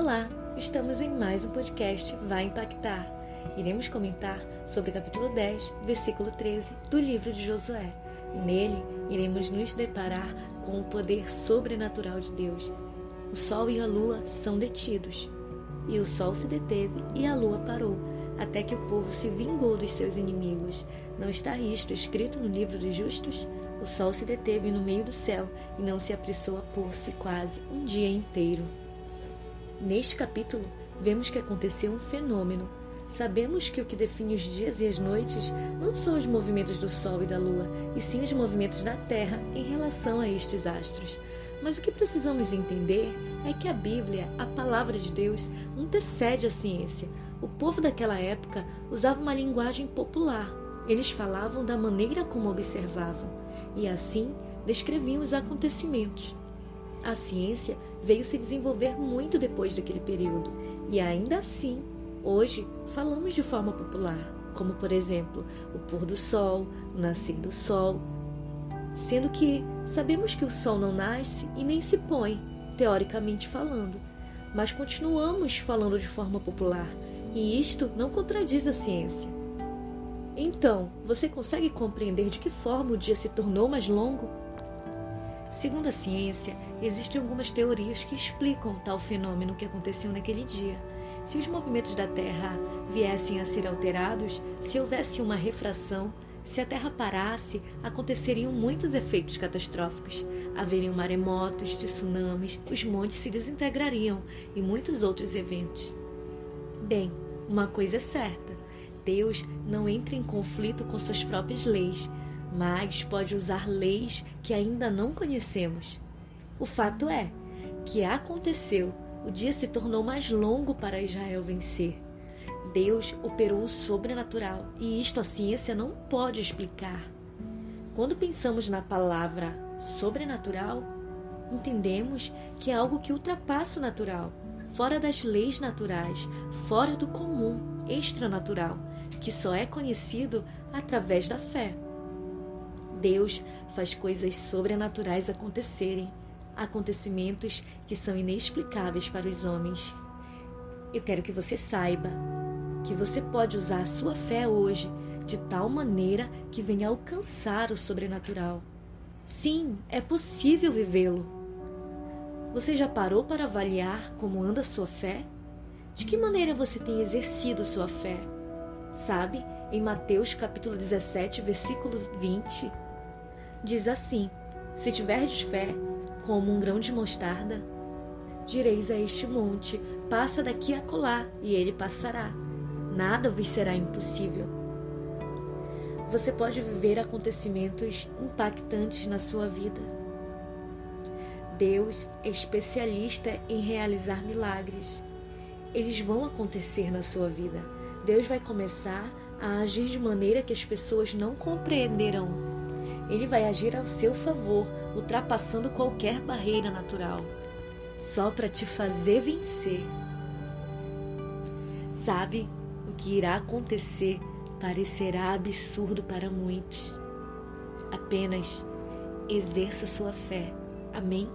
Olá, estamos em mais um podcast Vai Impactar. Iremos comentar sobre o capítulo 10, versículo 13 do livro de Josué. Nele iremos nos deparar com o poder sobrenatural de Deus. O sol e a lua são detidos. E o sol se deteve e a lua parou, até que o povo se vingou dos seus inimigos. Não está isto escrito no livro dos justos? O sol se deteve no meio do céu e não se apressou a pôr-se quase um dia inteiro. Neste capítulo, vemos que aconteceu um fenômeno. Sabemos que o que define os dias e as noites não são os movimentos do Sol e da Lua, e sim os movimentos da Terra em relação a estes astros. Mas o que precisamos entender é que a Bíblia, a palavra de Deus, antecede a ciência. O povo daquela época usava uma linguagem popular. Eles falavam da maneira como observavam e assim descreviam os acontecimentos. A ciência veio se desenvolver muito depois daquele período e ainda assim, hoje falamos de forma popular, como por exemplo o pôr do sol, o nascer do sol, sendo que sabemos que o sol não nasce e nem se põe, teoricamente falando, mas continuamos falando de forma popular e isto não contradiz a ciência. Então, você consegue compreender de que forma o dia se tornou mais longo? Segundo a ciência, existem algumas teorias que explicam tal fenômeno que aconteceu naquele dia. Se os movimentos da Terra viessem a ser alterados, se houvesse uma refração, se a Terra parasse, aconteceriam muitos efeitos catastróficos. Haveriam maremotos, tsunamis, os montes se desintegrariam e muitos outros eventos. Bem, uma coisa é certa: Deus não entra em conflito com suas próprias leis mas pode usar leis que ainda não conhecemos. O fato é que aconteceu, o dia se tornou mais longo para Israel vencer. Deus operou o sobrenatural e isto a ciência não pode explicar. Quando pensamos na palavra sobrenatural, entendemos que é algo que ultrapassa o natural, fora das leis naturais, fora do comum, extranatural, que só é conhecido através da fé. Deus faz coisas sobrenaturais acontecerem, acontecimentos que são inexplicáveis para os homens. Eu quero que você saiba que você pode usar a sua fé hoje de tal maneira que venha alcançar o sobrenatural. Sim, é possível vivê-lo. Você já parou para avaliar como anda a sua fé? De que maneira você tem exercido sua fé? Sabe, em Mateus capítulo 17, versículo 20, diz assim: Se tiverdes fé, como um grão de mostarda, direis a este monte: passa daqui a colar, e ele passará. Nada vos será impossível. Você pode viver acontecimentos impactantes na sua vida. Deus é especialista em realizar milagres. Eles vão acontecer na sua vida. Deus vai começar a agir de maneira que as pessoas não compreenderão ele vai agir ao seu favor, ultrapassando qualquer barreira natural, só para te fazer vencer. Sabe, o que irá acontecer parecerá absurdo para muitos. Apenas exerça sua fé. Amém?